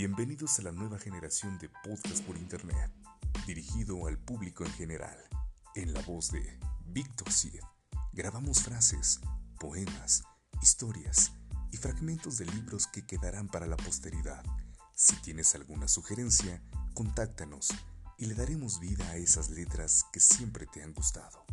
Bienvenidos a la nueva generación de podcast por Internet, dirigido al público en general. En la voz de Víctor Cid, grabamos frases, poemas, historias y fragmentos de libros que quedarán para la posteridad. Si tienes alguna sugerencia, contáctanos y le daremos vida a esas letras que siempre te han gustado.